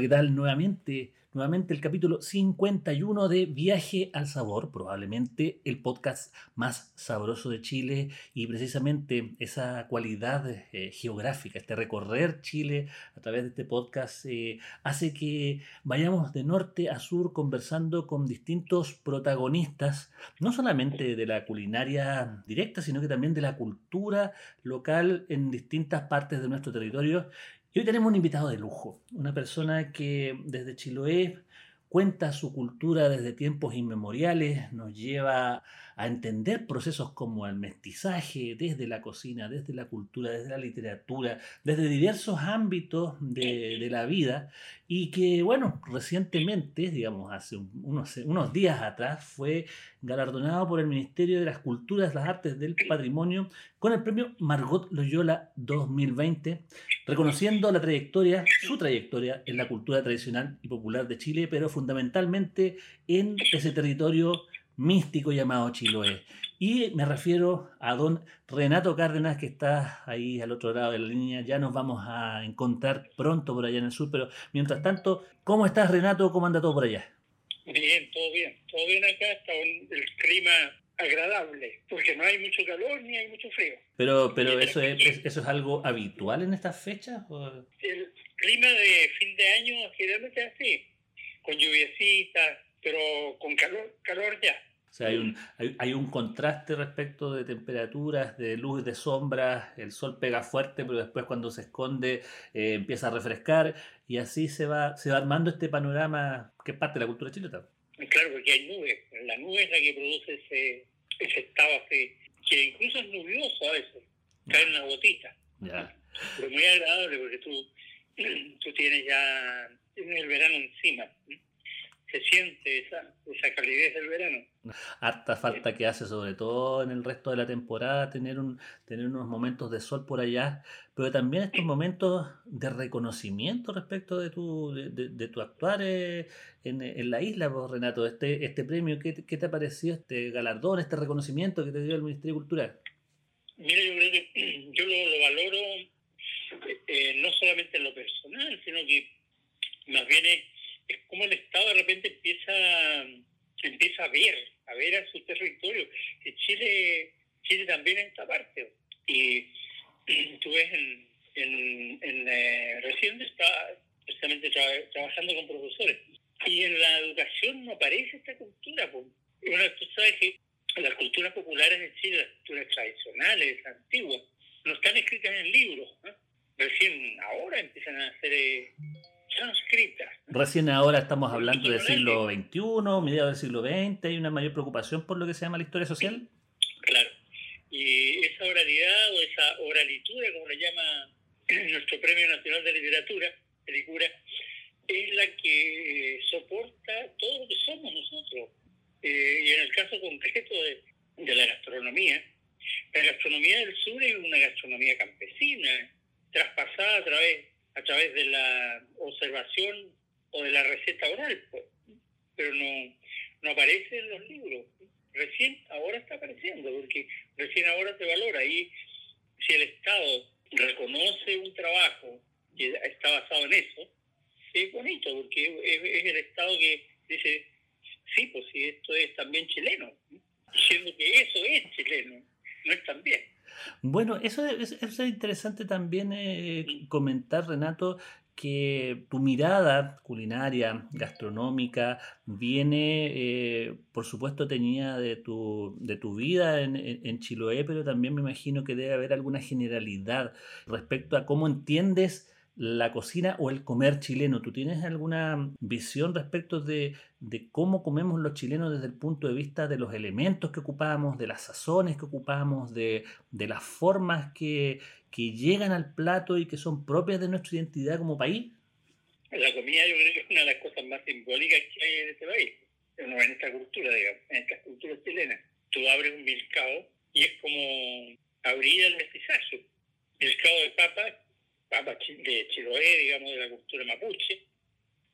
¿qué tal? Nuevamente, nuevamente el capítulo 51 de Viaje al Sabor, probablemente el podcast más sabroso de Chile y precisamente esa cualidad eh, geográfica, este recorrer Chile a través de este podcast eh, hace que vayamos de norte a sur conversando con distintos protagonistas, no solamente de la culinaria directa, sino que también de la cultura local en distintas partes de nuestro territorio y hoy tenemos un invitado de lujo, una persona que desde Chiloé cuenta su cultura desde tiempos inmemoriales, nos lleva a entender procesos como el mestizaje desde la cocina, desde la cultura, desde la literatura, desde diversos ámbitos de, la vida y que, bueno, recientemente, digamos, hace unos, unos días atrás, fue galardonado por el Ministerio de las Culturas, las Artes del Patrimonio con el premio Margot Loyola 2020, reconociendo la trayectoria, su trayectoria en la cultura tradicional y popular de Chile, pero fundamentalmente en ese territorio místico llamado Chiloé. Y me refiero a don Renato Cárdenas, que está ahí al otro lado de la línea. Ya nos vamos a encontrar pronto por allá en el sur, pero mientras tanto, ¿cómo estás Renato? ¿Cómo anda todo por allá? Bien, todo bien. Todo bien acá, está el clima agradable, porque no hay mucho calor ni hay mucho frío. Pero, pero eso es, eso es algo habitual en estas fechas. El clima de fin de año generalmente es así, con lluviecitas, pero con calor, calor ya. O sea, hay un, hay, un contraste respecto de temperaturas, de luz, de sombras, el sol pega fuerte, pero después cuando se esconde eh, empieza a refrescar y así se va, se va armando este panorama que es parte de la cultura chilena. Claro, porque hay nubes, la nube es la que produce ese, ese estado así, que incluso es nubioso a veces, cae en una gotita. Ya. Pero muy agradable porque tú, tú tienes ya tienes el verano encima se siente esa, esa calidez del verano. Harta falta que hace, sobre todo en el resto de la temporada, tener, un, tener unos momentos de sol por allá, pero también estos momentos de reconocimiento respecto de tu, de, tu actuar eh, en, en, la isla, pues, Renato. Este, este premio, ¿qué, ¿qué, te ha parecido este galardón, este reconocimiento que te dio el Ministerio de Cultura? Mira, yo creo que yo lo, valoro eh, no solamente en lo personal, sino que más bien es es como el Estado de repente empieza, empieza a ver, a ver a su territorio. Que Chile, Chile también es esta parte. Y tú ves en, en, en eh, recién está precisamente trabajando con profesores. Y en la educación no aparece esta cultura. Pues. Bueno, tú sabes que las culturas populares de Chile, las culturas tradicionales, antiguas, no están escritas en libros. Recién ahora empiezan a hacer eh, Recién ahora estamos hablando del siglo XXI, mediados del siglo XX, hay una mayor preocupación por lo que se llama la historia social. Claro. Y esa oralidad o esa oralitura, como le llama nuestro Premio Nacional de Literatura, Licura, es la que soporta todo lo que somos nosotros. Eh, y en el caso concreto de, de la gastronomía, la gastronomía del sur es una gastronomía campesina, traspasada a través a través de la observación o de la receta oral, pues. pero no, no aparece en los libros. Recién ahora está apareciendo, porque recién ahora se valora. Y si el Estado reconoce un trabajo que está basado en eso, es bonito, porque es, el Estado que dice, sí, pues si esto es también chileno, diciendo que eso es chileno, no es también. Bueno, eso es, es interesante también eh, comentar, Renato, que tu mirada culinaria, gastronómica, viene, eh, por supuesto, tenía de tu, de tu vida en, en, Chiloé, pero también me imagino que debe haber alguna generalidad respecto a cómo entiendes la cocina o el comer chileno. ¿Tú tienes alguna visión respecto de, cómo comemos los chilenos desde el punto de vista de los elementos que ocupamos, de las sazones que ocupamos, de, las formas que, llegan al plato y que son propias de nuestra identidad como país? La comida yo creo que es una de las cosas más simbólicas que hay en este país, en esta cultura, digamos, en esta cultura chilena. Tú abres un milcao y es como abrir el mestizaje. Milcao de papa, papa de Chiloé, digamos, de la cultura mapuche,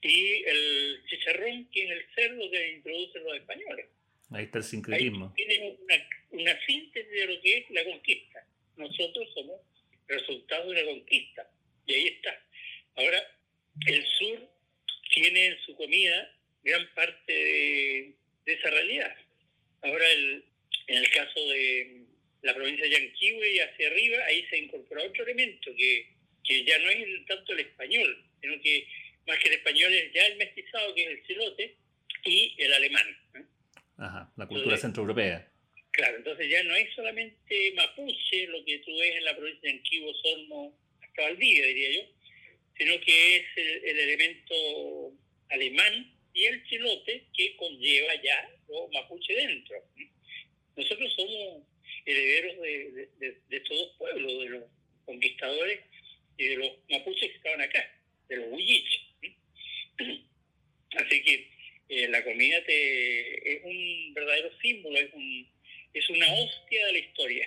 y el chicharrón, que es el cerdo que introducen los españoles. Ahí está el sincretismo. Tiene una, una síntesis de lo que es la conquista. Nosotros somos resultado de una conquista. Y ahí está. Ahora, el sur tiene en su comida gran parte de, esa realidad. Ahora, el, en el caso de la provincia de Yanquihue y hacia arriba, ahí se incorpora otro elemento que, que ya no es tanto el español, sino que más que el español es ya el mestizado, que es el celote, y el alemán. ¿eh? Ajá, la cultura centroeuropea. Claro, entonces ya no es solamente mapuche lo que tú ves en la provincia de Anquivo, Sorno, hasta Valdivia, diría yo, sino que es el, elemento alemán y el chilote que conlleva ya los mapuche dentro. Nosotros somos herederos de, de, de, estos dos pueblos, de los conquistadores y de los mapuches que estaban acá, de los huilliches. Así que eh, la comida te, es un verdadero símbolo, es, un, es una hostia de la historia.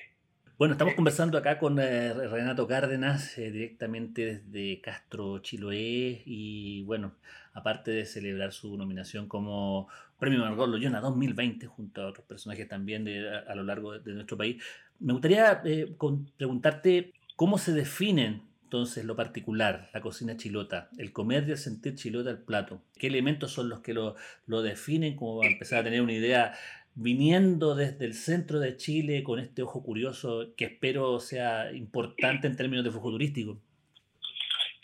Bueno, estamos conversando acá con eh, Renato Cárdenas, eh, directamente desde Castro Chiloé, y bueno, aparte de celebrar su nominación como Premio Margot Loyola 2020, junto a otros personajes también de, a, lo largo de, nuestro país, me gustaría preguntarte cómo se definen entonces, lo particular, la cocina chilota, el comer y el sentir chilota al plato. ¿Qué elementos son los que lo, lo definen? Como a empezar a tener una idea viniendo desde el centro de Chile con este ojo curioso que espero sea importante en términos de flujo turístico.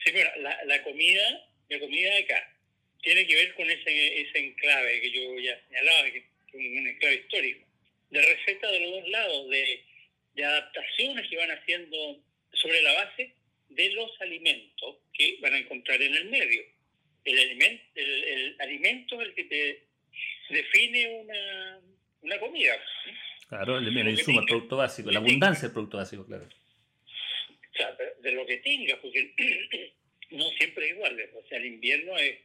Sí, bueno, la, comida, la comida de acá tiene que ver con ese, ese enclave que yo ya señalaba, es un enclave histórico, de receta de los dos lados, de, de adaptaciones que van haciendo sobre la base de los alimentos que van a encontrar en el medio. El, alimento, el, alimento es el que te define una, una comida. Claro, el, el insumo, el producto básico, la abundancia del producto básico, claro. O sea, de lo que tengas, porque no siempre es igual. O sea, el invierno es,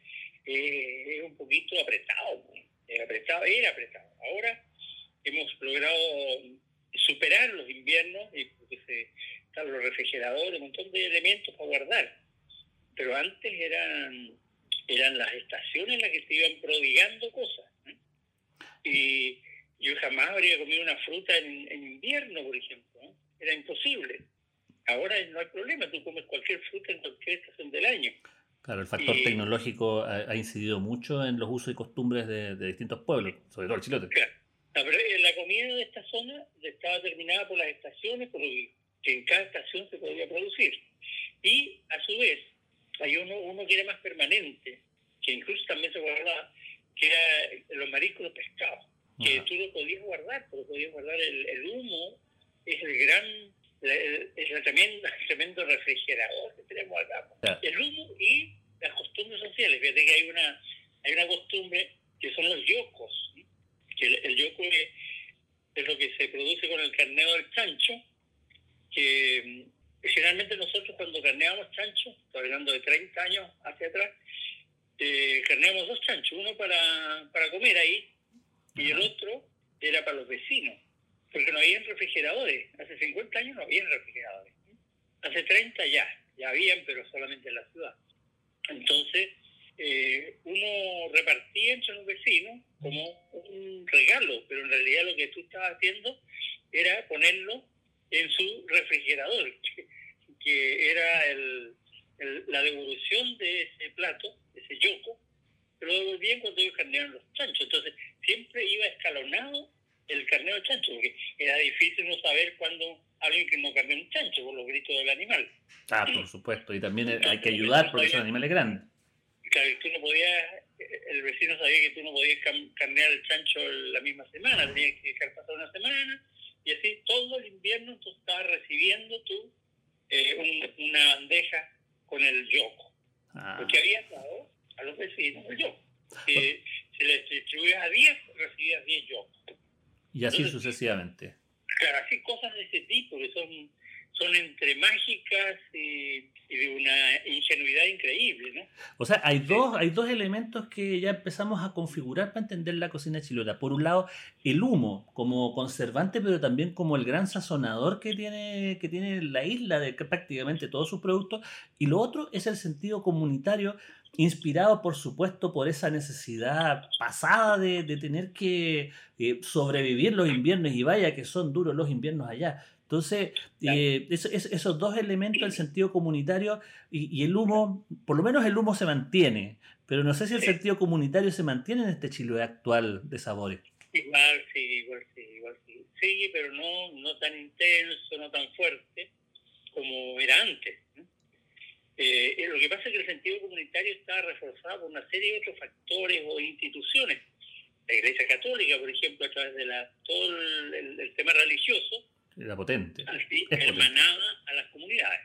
es, un poquito apretado, apretado, era apretado. Ahora hemos logrado superar los inviernos y porque se están los refrigeradores, un montón de elementos para guardar. Pero antes eran, eran las estaciones las que te iban prodigando cosas. Y yo jamás habría comido una fruta en, invierno, por ejemplo. Era imposible. Ahora no hay problema, tú comes cualquier fruta en cualquier estación del año. Claro, el factor tecnológico ha, incidido mucho en los usos y costumbres de, distintos pueblos, sobre todo el chilote. Claro. pero la comida de esta zona estaba terminada por las estaciones, por lo que que en cada estación se podía producir. Y a su vez, hay uno, uno que era más permanente, que incluso también se guardaba, que era los mariscos los pescados, que tú lo podías guardar, pero podías guardar el, humo, es el gran, es el tremendo, tremendo refrigerador que tenemos acá. El humo y las costumbres sociales. Fíjate que hay una, hay una costumbre que son los yocos, que el, el yoco es, es, lo que se produce con el carneo del chancho, que generalmente nosotros cuando carneamos chancho, estoy hablando de 30 años hacia atrás, eh, carneamos dos chanchos, uno para, para comer ahí y el otro era para los vecinos, porque no habían refrigeradores, hace 50 años no habían refrigeradores, hace 30 ya, ya habían, pero solamente en la ciudad. Entonces, eh, uno repartía entre los vecinos como un regalo, pero en realidad lo que tú estabas haciendo era ponerlo en su refrigerador, que, era el, la devolución de ese plato, ese yoco, pero lo devolvían cuando ellos carnearon los chanchos. Entonces, siempre iba escalonado el carneo de chancho, porque era difícil no saber cuándo alguien que no carneó un chancho por los gritos del animal. Ah, por supuesto, y también hay que ayudar porque son animales grandes. Claro, tú no podías, el vecino sabía que tú no podías carnear el chancho la misma semana, tenías que dejar pasar una semana, y así todo el invierno tú estabas recibiendo tú eh, una bandeja con el yoco. Ah. Porque había dado a los vecinos el yoco. Si, si les distribuías a 10, recibías 10 yocos. Y así sucesivamente. Claro, así cosas de ese tipo que son, son entre mágicas y, de una ingenuidad increíble, ¿no? O sea, hay dos, hay dos elementos que ya empezamos a configurar para entender la cocina chilota. Por un lado, el humo como conservante, pero también como el gran sazonador que tiene, que tiene la isla de prácticamente todos sus productos. Y lo otro es el sentido comunitario inspirado por supuesto por esa necesidad pasada de, tener que eh, sobrevivir los inviernos y vaya que son duros los inviernos allá. Entonces, eh, esos dos elementos, el sentido comunitario y, el humo, por lo menos el humo se mantiene, pero no sé si el sentido comunitario se mantiene en este Chile actual de sabores. Igual sí, igual sí, igual sí. Sí, pero no, no tan intenso, no tan fuerte como era antes. Eh, lo que pasa es que el sentido comunitario está reforzado por una serie de otros factores o instituciones. La Iglesia Católica, por ejemplo, a través de la, todo el tema religioso, era potente. Así, hermanada a las comunidades.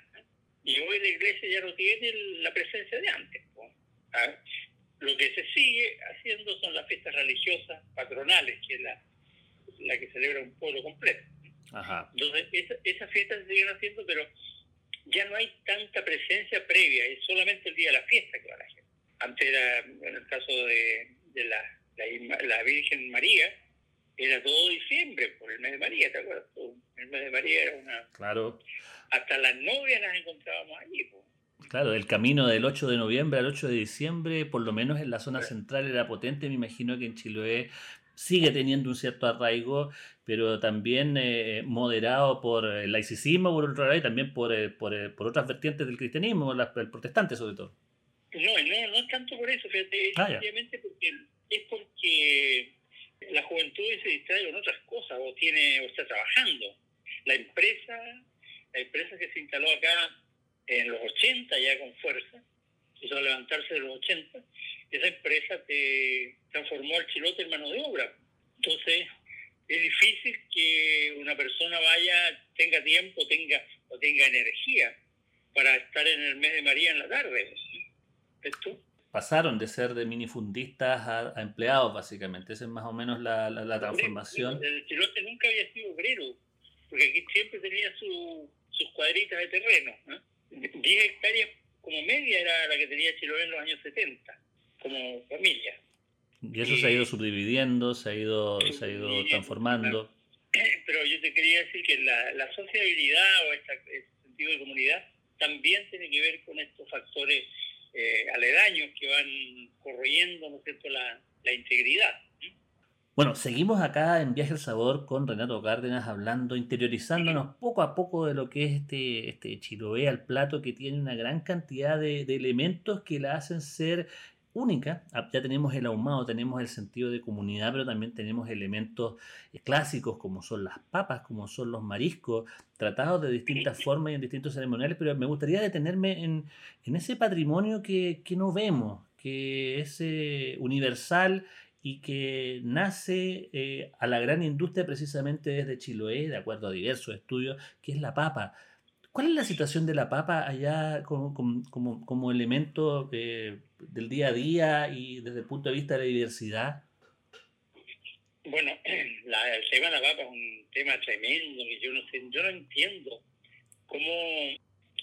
Y hoy la iglesia ya no tiene la presencia de antes. ¿Ah? Lo que se sigue haciendo son las fiestas religiosas patronales, que es la, la que celebra un pueblo completo. Ajá. Entonces, esas fiestas se siguen haciendo, pero ya no hay tanta presencia previa, es solamente el día de la fiesta que va la gente. Antes era, en el caso de, de la, la, la Virgen María, era todo diciembre, por el mes de María, ¿te acuerdas? El mes de María era una... Claro. Hasta las novias las encontrábamos allí. Claro, el camino del 8 de noviembre al 8 de diciembre, por lo menos en la zona central, era potente. Me imagino que en Chiloé sigue teniendo un cierto arraigo, pero también eh, moderado por el laicismo, por otro lado, y también por, eh, por, eh, por, otras vertientes del cristianismo, el protestante sobre todo. No, no, no es tanto por eso, fíjate, es ah, porque, es porque la juventud se distrae con otras cosas o tiene o está trabajando. La empresa, la empresa que se instaló acá en los 80 ya con fuerza, empezó a levantarse de los 80, esa empresa te transformó al chilote en mano de obra. Entonces, es difícil que una persona vaya, tenga tiempo, tenga o tenga energía para estar en el mes de María en la tarde. ¿Esto? pasaron de ser de minifundistas a, empleados, básicamente. Esa es más o menos la, la, transformación. El chilote nunca había sido obrero, porque aquí siempre tenía su, sus cuadritas de terreno. 10 hectáreas como media era la que tenía Chiloé en los años 70, como familia. Y eso se ha ido subdividiendo, se ha ido, se ha ido transformando. Pero yo te quería decir que la, la sociabilidad o ese sentido de comunidad también tiene que ver con estos factores eh, aledaños que van corroyendo ¿no cierto? La, la integridad. Bueno, seguimos acá en Viaje al Sabor con Renato Cárdenas hablando, interiorizándonos poco a poco de lo que es este, este Chiloé al plato que tiene una gran cantidad de, de elementos que la hacen ser única. Ah, ya tenemos el ahumado, tenemos el sentido de comunidad, pero también tenemos elementos eh, clásicos como son las papas, como son los mariscos, tratados de distintas formas y en distintos ceremoniales, pero me gustaría detenerme en, ese patrimonio que, no vemos, que es eh, universal y que nace eh, a la gran industria precisamente desde Chiloé, de acuerdo a diversos estudios, que es la papa. ¿Cuál es la situación de la papa allá como, como, como elemento eh, del día a día y desde el punto de vista de la diversidad? Bueno, la, el tema de la papa es un tema tremendo que yo no sé, yo no entiendo cómo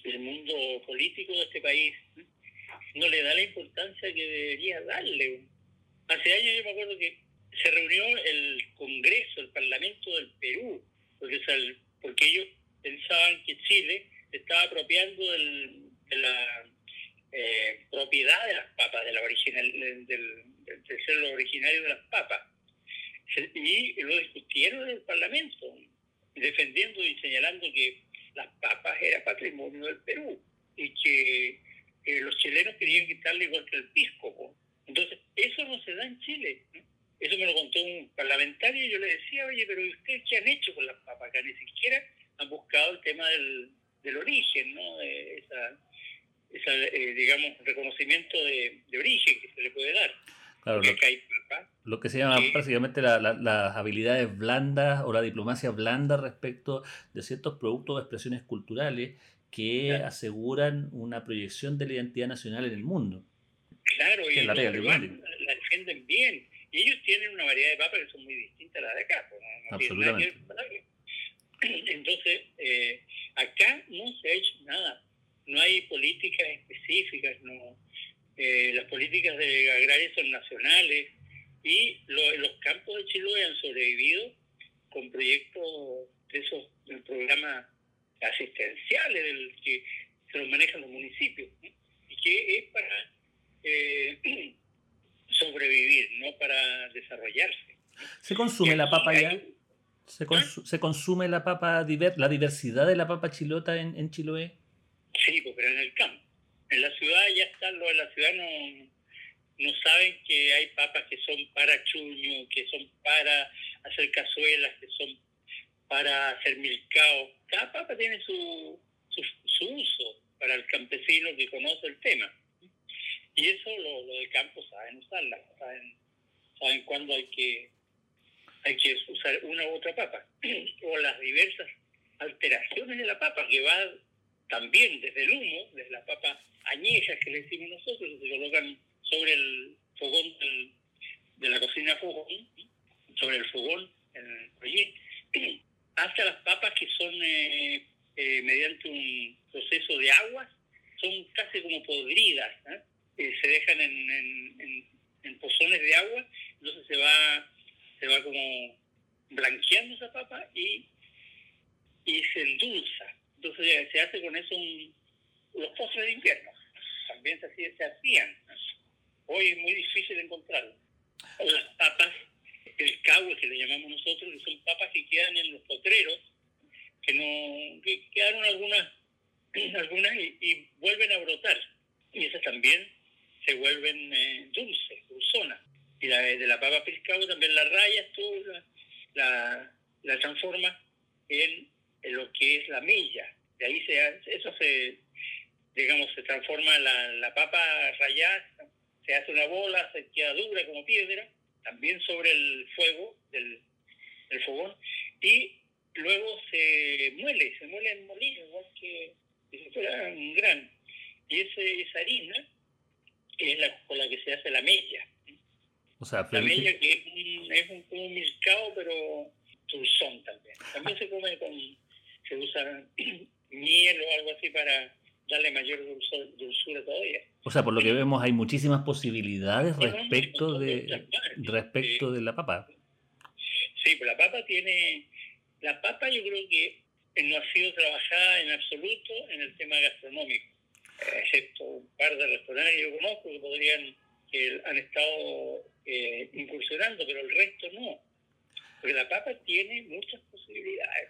el mundo político de este país no le da la importancia que debería darle. Hace años yo me acuerdo que se reunió el Congreso, el Parlamento del Perú, porque, porque ellos pensaban que Chile estaba apropiando de la eh, propiedad de las papas, de la original, del, del, ser lo originario de las papas. Y lo discutieron en el Parlamento, defendiendo y señalando que las papas eran patrimonio del Perú y que los chilenos querían quitarle igual que el pisco. Entonces, eso no se da en Chile. Eso me lo contó un parlamentario y yo le decía, oye, pero ¿ustedes qué han hecho con las papas? Que ni siquiera han buscado el tema del, del origen, ¿no? De esa, esa eh, digamos, reconocimiento de, de, origen que se le puede dar. Claro, lo, que lo que se llama básicamente las habilidades blandas o la diplomacia blanda respecto de ciertos productos o expresiones culturales que aseguran una proyección de la identidad nacional en el mundo. Claro, y la, la, defienden bien. Y ellos tienen una variedad de papas que son muy distintas a las de acá. Absolutamente. Entonces, eh, Acá no se ha hecho nada, no hay políticas específicas, no eh, las políticas de agrarias son nacionales y los campos de Chiloé han sobrevivido con proyectos de esos programas asistenciales del que se los manejan los municipios y que es para eh, sobrevivir, no para desarrollarse. ¿Se consume la papa ya? ¿Se, ¿Ah? ¿Se, consume la papa, la diversidad de la papa chilota en, en Chiloé? Sí, pues, pero en el campo. En la ciudad ya están, los de la ciudad no, no saben que hay papas que son para chuño, que son para hacer cazuelas, que son para hacer milcao. Cada papa tiene su, su, uso para el campesino que conoce el tema. Y eso lo, lo del campo saben usarla, saben, saben cuándo hay que, hay que usar una u otra papa. o las diversas alteraciones de la papa que va también desde el humo, desde la papa añeja que le decimos nosotros, se colocan sobre el fogón de la cocina fogón, sobre el fogón, hasta las papas que son eh, eh, mediante un proceso de agua, son casi como podridas, ¿eh? se dejan en, en, pozones de agua, entonces se va, se va como blanqueando esa papa y, y se endulza. Entonces se hace con eso los postres de invierno. También se, hacían. Hoy es muy difícil encontrarlo. Las papas, el cague que le llamamos nosotros, que son papas que quedan en los potreros, que no que quedaron algunas, algunas y, vuelven a brotar. Y esas también se vuelven eh, dulces, dulzonas. Y la, de la papa pescado también la rayas, tú la, la, transforma en, en, lo que es la milla. De ahí se, eso se, digamos, se transforma la, la papa rayada se hace una bola, se queda dura como piedra, también sobre el fuego del, fogón, y luego se muele, se muele en molino, igual que, si un gran. Y ese, esa harina es la con la que se hace la mella. O sea, la mella que es un, es un, un milcao, pero dulzón también. También se come con, se usa miel o algo así para darle mayor dulzura todavía. O sea, por lo que vemos hay muchísimas posibilidades respecto de respecto de la papa. Sí, pues la papa tiene la papa yo creo que no ha sido trabajada en absoluto en el tema gastronómico, excepto un par de restaurantes que yo conozco que podrían que han estado eh, incursionando, pero el resto no. Porque la papa tiene muchas posibilidades.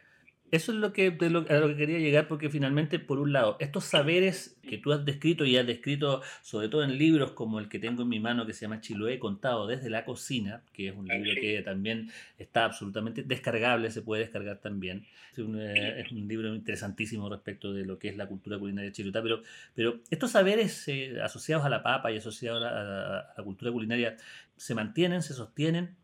Eso es lo que, a lo que quería llegar, porque finalmente, por un lado, estos saberes que tú has descrito y has descrito, sobre todo en libros como el que tengo en mi mano, que se llama Chiloé contado desde la cocina, que es un ah, libro que también está absolutamente descargable, se puede descargar también. Es un, eh, libro interesantísimo respecto de lo que es la cultura culinaria chilota, pero, pero estos saberes eh, asociados a la papa y asociados a, la cultura culinaria, ¿se mantienen, se sostienen?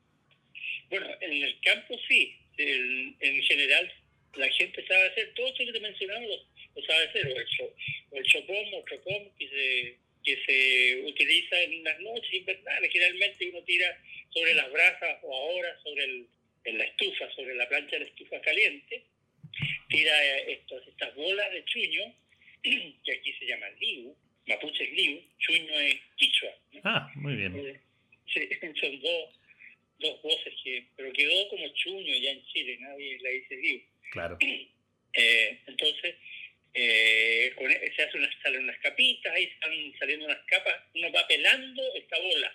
Bueno, en el campo sí, en general la gente sabe hacer todo esto que te mencionaba, lo, sabe hacer, o el, chopón o chopón que se, que se utiliza en las noches invernales. Generalmente uno tira sobre las brasas o ahora sobre el, en la estufa, sobre la plancha de la estufa caliente, tira eh, estos, estas bolas de chuño, que aquí se llaman liu, mapuche es liu, chuño es quichua. Ah, muy bien. Eh, son dos, dos voces que, pero quedó como chuño ya en Chile, nadie la dice liu. Claro. Eh, entonces, eh, e, se hacen unas, salen unas capitas, ahí están saliendo unas capas, uno va pelando esta bola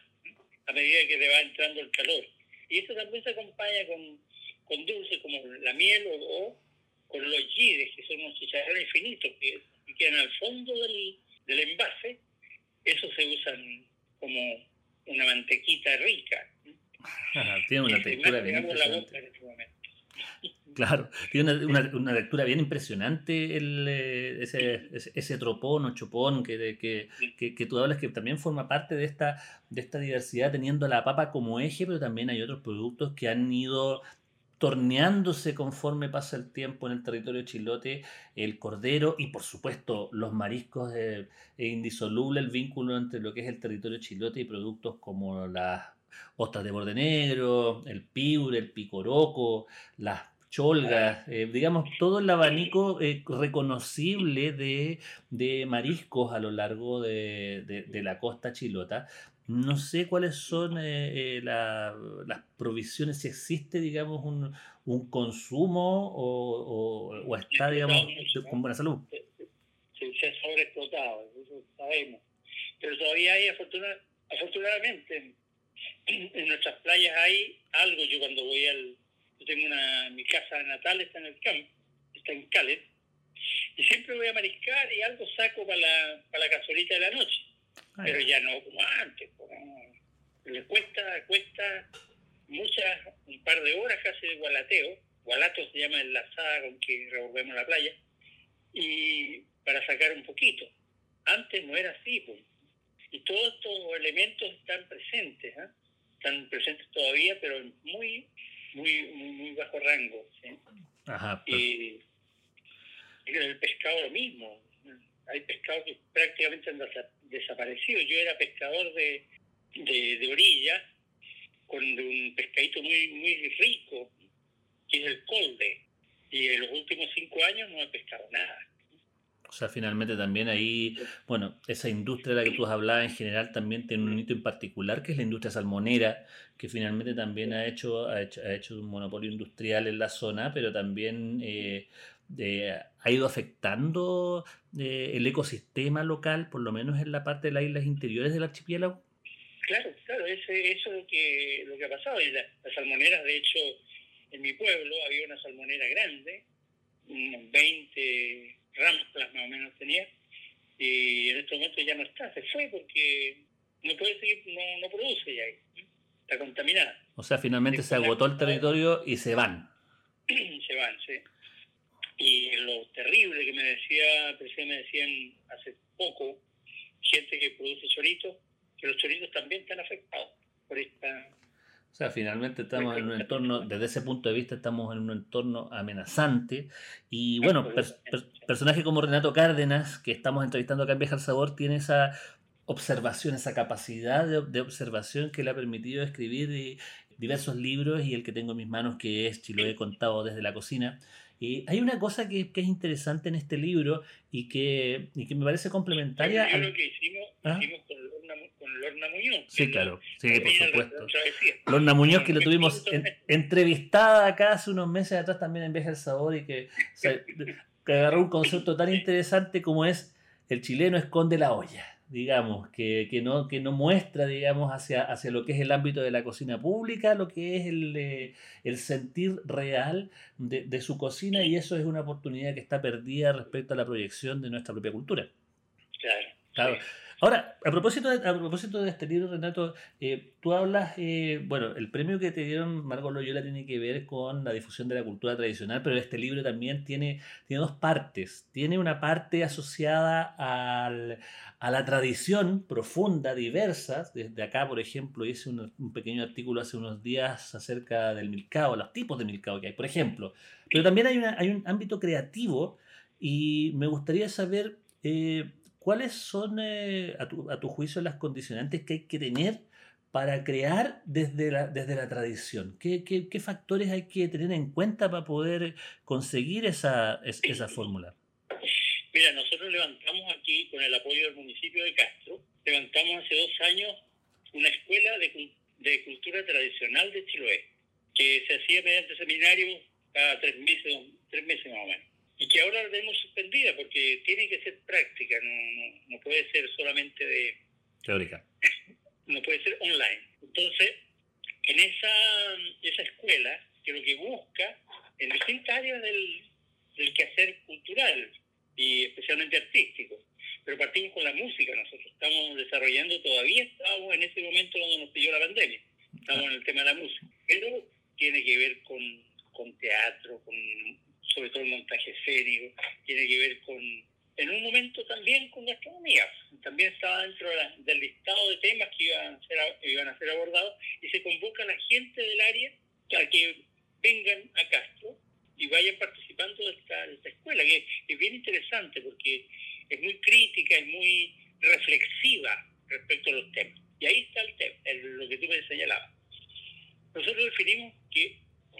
a medida que le va entrando el calor. Y eso también se acompaña con, con dulces como la miel o, con los yides, que son unos chicharrones finitos que, quedan al fondo del, del envase. Eso se usan como una mantequita rica. tiene una textura bien Claro, tiene una, una, lectura bien impresionante el, eh, ese, ese, tropón o chopón que, que, que, tú hablas que también forma parte de esta, de esta diversidad, teniendo la papa como eje, pero también hay otros productos que han ido torneándose conforme pasa el tiempo en el territorio chilote, el cordero y por supuesto los mariscos, eh, es indisoluble el vínculo entre lo que es el territorio chilote y productos como las ostras de borde negro, el piure, el picoroco, las cholgas, eh, digamos, todo el abanico eh, reconocible de, de, mariscos a lo largo de, de, la costa chilota. No sé cuáles son eh, las provisiones, si existe, digamos, un, un consumo o, o, está, digamos, con buena salud. Se, ha sobreexplotado, eso sabemos. Pero todavía hay, afortunadamente, en nuestras playas hay algo. Yo cuando voy al... Yo tengo una... Mi casa natal está en el campo, está en Calet. Y siempre voy a mariscar y algo saco para la, para la de la noche. Pero ya no como antes. Le cuesta, cuesta muchas, un par de horas casi de gualateo. Gualato se llama el lazada con que revolvemos la playa. Y para sacar un poquito. Antes no era así, pues. Y todos estos elementos están presentes. ¿eh? están presentes todavía, pero en muy, muy, muy, bajo rango. Ajá, y, el pescado lo mismo. Hay pescados que prácticamente han desaparecido. Yo era pescador de, de, orilla con un pescadito muy, muy rico, que es el colde. Y en los últimos cinco años no he pescado nada. O sea, finalmente también ahí, bueno, esa industria de la que tú has hablado en general también tiene un hito en particular, que es la industria salmonera, que finalmente también ha hecho, ha hecho, ha hecho un monopolio industrial en la zona, pero también eh, ha ido afectando eh, el ecosistema local, por lo menos en la parte de las islas interiores del archipiélago. Claro, claro, ese, eso es lo que, lo que ha pasado. Y las salmoneras, de hecho, en mi pueblo había una salmonera grande, unos 20 ramplas más o menos tenía, y en este momento ya no está, se fue porque no puede seguir, no, no produce ya, está contaminada. O sea, finalmente se agotó el territorio y se van. se van, sí. Y lo terrible que me decía, me decían hace poco, gente que produce choritos, que los choritos también están afectados por esta o sea, finalmente estamos en un entorno, desde ese punto de vista, estamos en un entorno amenazante. Y bueno, personaje como Renato Cárdenas, que estamos entrevistando acá en Viaja al Sabor, tiene esa observación, esa capacidad de, observación que le ha permitido escribir eh, diversos libros y el que tengo en mis manos, que es Chiloé contado desde la cocina. Y hay una cosa que, es interesante en este libro y que, y que me parece complementaria. Es lo que hicimos, ¿Ah? hicimos con Lorna Muñoz. Sí, claro, sí, por supuesto. Lorna Muñoz, que lo tuvimos entrevistada acá hace unos meses atrás también en Viaje al Sabor y que, que agarró un concepto tan interesante como es el chileno esconde la olla digamos, que, que, no, que no muestra, digamos, hacia, hacia lo que es el ámbito de la cocina pública, lo que es el, eh, el sentir real de, de, su cocina y eso es una oportunidad que está perdida respecto a la proyección de nuestra propia cultura. Claro. claro. Ahora, a propósito de, a propósito de este libro, Renato, eh, tú hablas, eh, bueno, el premio que te dieron Margot Loyola tiene que ver con la difusión de la cultura tradicional, pero este libro también tiene, tiene dos partes. Tiene una parte asociada al, a la tradición profunda, diversa. Desde acá, por ejemplo, hice un, pequeño artículo hace unos días acerca del milcao, los tipos de milcao que hay, por ejemplo. Pero también hay, una, hay un ámbito creativo y me gustaría saber... Eh, ¿Cuáles son, eh, a, tu, a, tu, juicio, las condicionantes que hay que tener para crear desde la, desde la tradición? ¿Qué, qué, factores hay que tener en cuenta para poder conseguir esa, esa fórmula? Mira, nosotros levantamos aquí, con el apoyo del municipio de Castro, levantamos hace dos años una escuela de, de cultura tradicional de Chiloé, que se hacía mediante seminarios cada tres meses, tres meses más o menos y que ahora la tenemos suspendida porque tiene que ser práctica, no, no, puede ser solamente de... Teórica. No puede ser online. Entonces, en esa, esa escuela, que lo que busca, en distintas áreas del, del quehacer cultural y especialmente artístico, pero partimos con la música, nosotros estamos desarrollando, todavía estamos en ese momento donde nos pilló la pandemia, estamos en el tema de la música, pero tiene que ver con, con teatro, con sobre todo el montaje escénico, tiene que ver con, en un momento también con gastronomía. También estaba dentro del listado de temas que iban a, ser, iban a ser abordados y se convoca a la gente del área a que vengan a Castro y vayan participando de esta, escuela, que es bien interesante porque es muy crítica, es muy reflexiva respecto a los temas. Y ahí está el tema, lo que tú me señalabas. Nosotros definimos que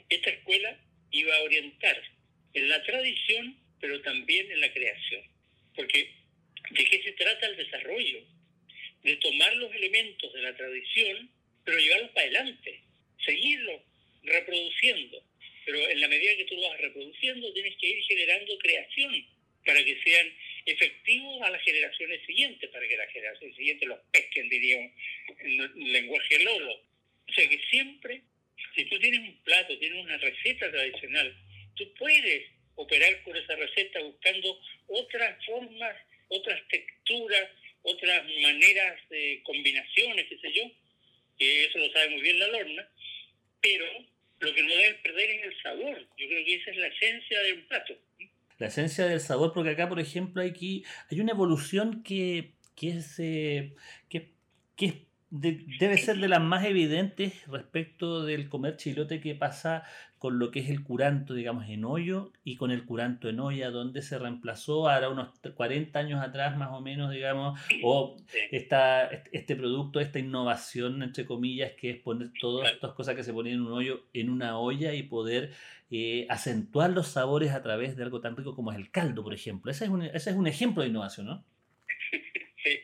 esta escuela iba a orientar en la tradición, pero también en la creación. Porque ¿de qué se trata el desarrollo? De tomar los elementos de la tradición, pero llevarlos para adelante, seguirlos reproduciendo. Pero en la medida que tú lo vas reproduciendo, tienes que ir generando creación para que sean efectivos a las generaciones siguientes, para que las generaciones siguientes los pesquen, diríamos, en lenguaje lolo. O sea que siempre, si tú tienes un plato, tienes una receta tradicional, tú puedes operar con esa receta buscando otras formas, otras texturas, otras maneras de combinaciones, qué sé yo, eso lo sabe muy bien la lorna, pero lo que no debe perder es el sabor. Yo creo que esa es la esencia de un plato. La esencia del sabor, porque acá, por ejemplo, aquí hay una evolución que, que es, eh, que, que debe ser de las más evidentes respecto del comer chilote que pasa con lo que es el curanto, digamos, en hoyo y con el curanto en olla, donde se reemplazó ahora unos 40 años atrás más o menos, digamos, o esta, este producto, esta innovación, entre comillas, que es poner todas estas cosas que se ponen en un hoyo en una olla y poder eh, acentuar los sabores a través de algo tan rico como es el caldo, por ejemplo. Ese es un, ese es un ejemplo de innovación, ¿no? Sí,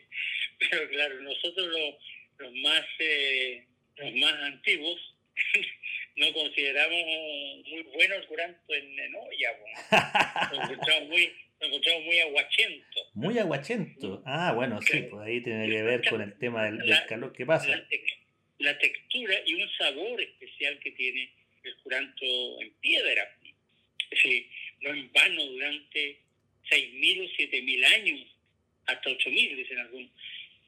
pero claro, nosotros los, más, eh, los más antiguos no consideramos muy bueno el curanto en, en olla. Lo encontramos muy, encontramos muy aguachento. Muy aguachento. Ah, bueno, sí, pues ahí tiene que ver con el tema del, calor que pasa. La, textura y un sabor especial que tiene el curanto en piedra. Sí, no en vano durante 6.000 o 7.000 años, hasta 8.000 dicen algunos,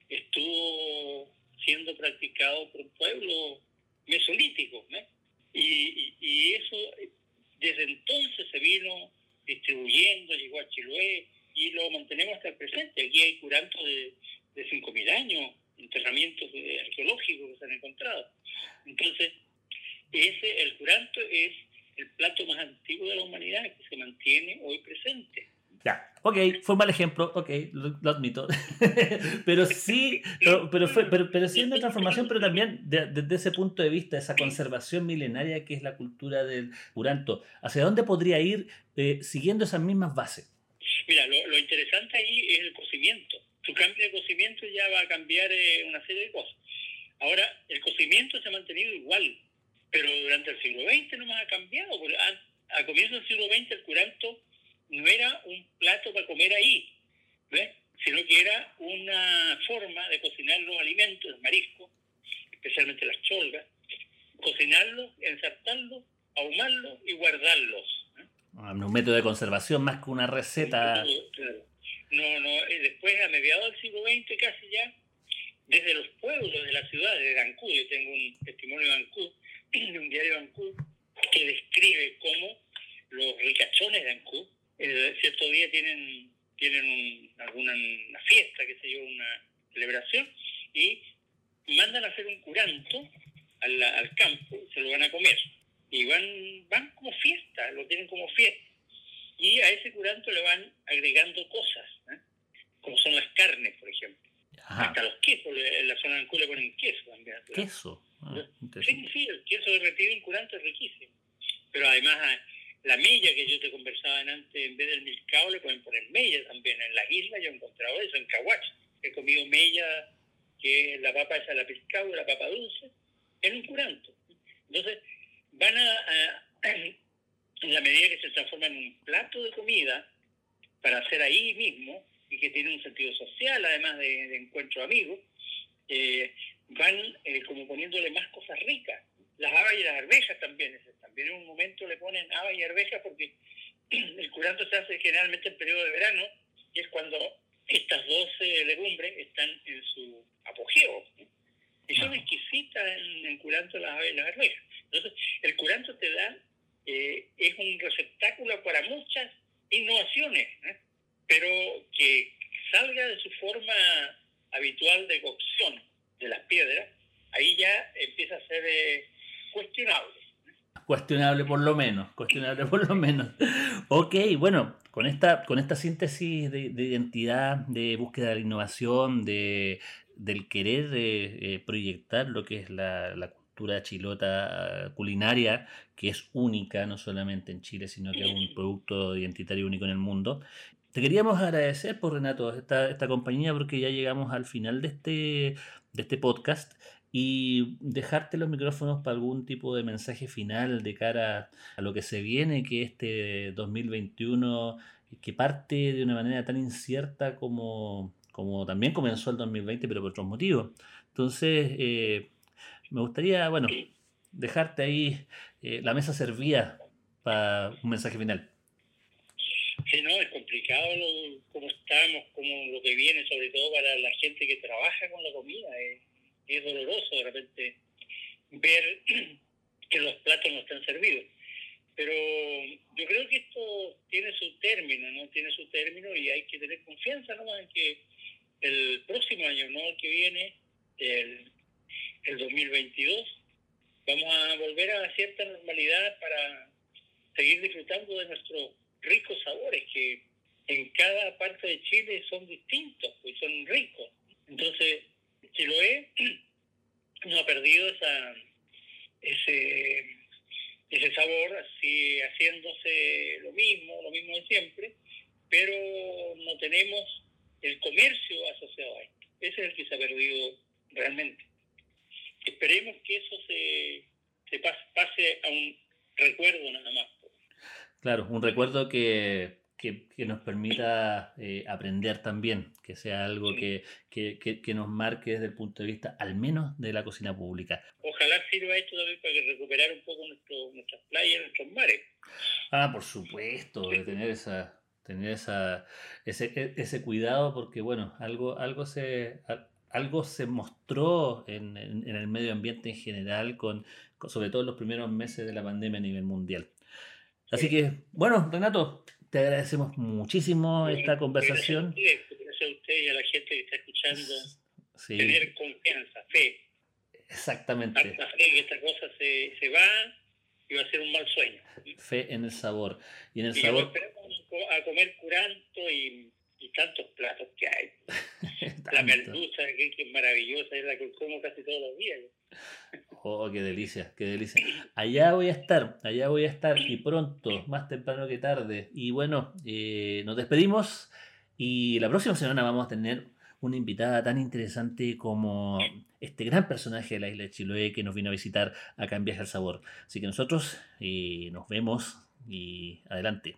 estuvo siendo practicado por pueblos mesolíticos. ¿eh? Y, y, eso desde entonces se vino distribuyendo, llegó a Chiloé y lo mantenemos hasta el presente. Aquí hay curantos de, de 5.000 años, enterramientos arqueológicos que se han encontrado. Entonces, ese, el curanto es el plato más antiguo de la humanidad que se mantiene hoy presente. Ya, ok, fue un mal ejemplo, ok, lo, admito. pero sí, pero, fue, pero, pero sí una transformación, pero también desde ese punto de vista, esa conservación milenaria que es la cultura del curanto. ¿Hacia dónde podría ir eh, siguiendo esas mismas bases? Mira, lo, interesante ahí es el cocimiento. Tu cambio de cocimiento ya va a cambiar eh, una serie de cosas. Ahora, el cocimiento se ha mantenido igual, pero durante el siglo XX no más ha cambiado. A, a comienzos del siglo XX el curanto no era un plato para comer ahí, sino que era una forma de cocinar los alimentos, el marisco, especialmente las cholgas, cocinarlos, ensartarlos, ahumarlos y guardarlos. Ah, un método de conservación más que una receta. No, no, eh, después a mediados del siglo XX casi ya, desde los pueblos de la ciudad de Ancud, yo tengo un testimonio de Ancud, de un diario de Ancud, que describe cómo los ricachones de Ancud eh, cierto día tienen, tienen alguna fiesta, qué sé yo, una celebración, y mandan a hacer un curanto al, al campo, se lo van a comer. Y van, van como fiesta, lo tienen como fiesta. Y a ese curanto le van agregando cosas, ¿eh? como son las carnes, por ejemplo. Hasta los quesos, en la zona de Ancú le ponen queso también. ¿Queso? Ah, sí, sí, el queso derretido en curanto es riquísimo. Pero además la mella que yo te conversaba antes, en vez del milcao le pueden poner mella también. En las islas yo he encontrado eso, en Cahuach. He comido mella, que es la papa esa, la pescado, la papa dulce, en un curanto. Entonces, van a, en la medida que se transforma en un plato de comida, para hacer ahí mismo, y que tiene un sentido social, además de, encuentro amigos, eh, van eh, como poniéndole más cosas ricas. Las habas y las arvejas también, también en un momento le ponen habas y arvejas porque el curanto se hace generalmente en periodo de verano y es cuando estas 12 legumbres están en su apogeo. Y son exquisitas en curanto las habas y las arvejas. Entonces, el curanto te da, eh, es un receptáculo para muchas innovaciones, ¿eh? pero que salga de su forma habitual de cocción de las piedras, ahí ya empieza a ser eh, cuestionable. Cuestionable por lo menos, cuestionable por lo menos. Ok, bueno, con esta, con esta síntesis de, identidad, de búsqueda de la innovación, de, del querer eh, proyectar lo que es la, cultura chilota culinaria, que es única, no solamente en Chile, sino que es un producto identitario único en el mundo. Te queríamos agradecer por Renato esta, esta compañía porque ya llegamos al final de este, de este podcast y dejarte los micrófonos para algún tipo de mensaje final de cara a lo que se viene, que este 2021, que parte de una manera tan incierta como, como también comenzó el 2020, pero por otros motivos. Entonces, eh, me gustaría, bueno, dejarte ahí eh, la mesa servida para un mensaje final. Sí, no, es complicado como estamos, como lo que viene, sobre todo para la gente que trabaja con la comida. Eh es doloroso de repente ver que los platos no están servidos. Pero yo creo que esto tiene su término, ¿no? Tiene su término y hay que tener confianza ¿no? en que el próximo año, no el que viene, el, el 2022, vamos a volver a cierta normalidad para seguir disfrutando de nuestros ricos sabores que en cada parte de Chile son distintos y son ricos. Entonces, Chiloé no ha perdido esa, ese, ese sabor, así haciéndose lo mismo, lo mismo de siempre, pero no tenemos el comercio asociado a esto. Ese es el que se ha perdido realmente. Esperemos que eso se, se pase a un recuerdo nada más. Claro, un recuerdo que que, nos permita eh, aprender también, que sea algo que, que, nos marque desde el punto de vista al menos de la cocina pública. Ojalá sirva esto también para recuperar un poco nuestro, nuestras playas, nuestros mares. Ah, por supuesto, de tener esa tener esa, ese, e, ese cuidado porque bueno, algo, algo se algo se mostró en, en, el medio ambiente en general, con, sobre todo en los primeros meses de la pandemia a nivel mundial. Así que, bueno, Renato, te agradecemos muchísimo esta conversación. Gracias a usted, y a la gente que está escuchando. Tener confianza, fe. Exactamente. Hasta fe que esta cosa se, se, va y va a ser un mal sueño. Fe en el sabor. Y en el y sabor. Esperamos a comer curanto y, y tantos platos que hay. la merluza, que, que, es maravillosa, es la que como casi todos los días. Oh, qué delicia, qué delicia. Allá voy a estar, allá voy a estar y pronto, más temprano que tarde. Y bueno, eh, nos despedimos y la próxima semana vamos a tener una invitada tan interesante como este gran personaje de la isla de Chiloé que nos vino a visitar acá en Viaje al Sabor. Así que nosotros eh, nos vemos y adelante.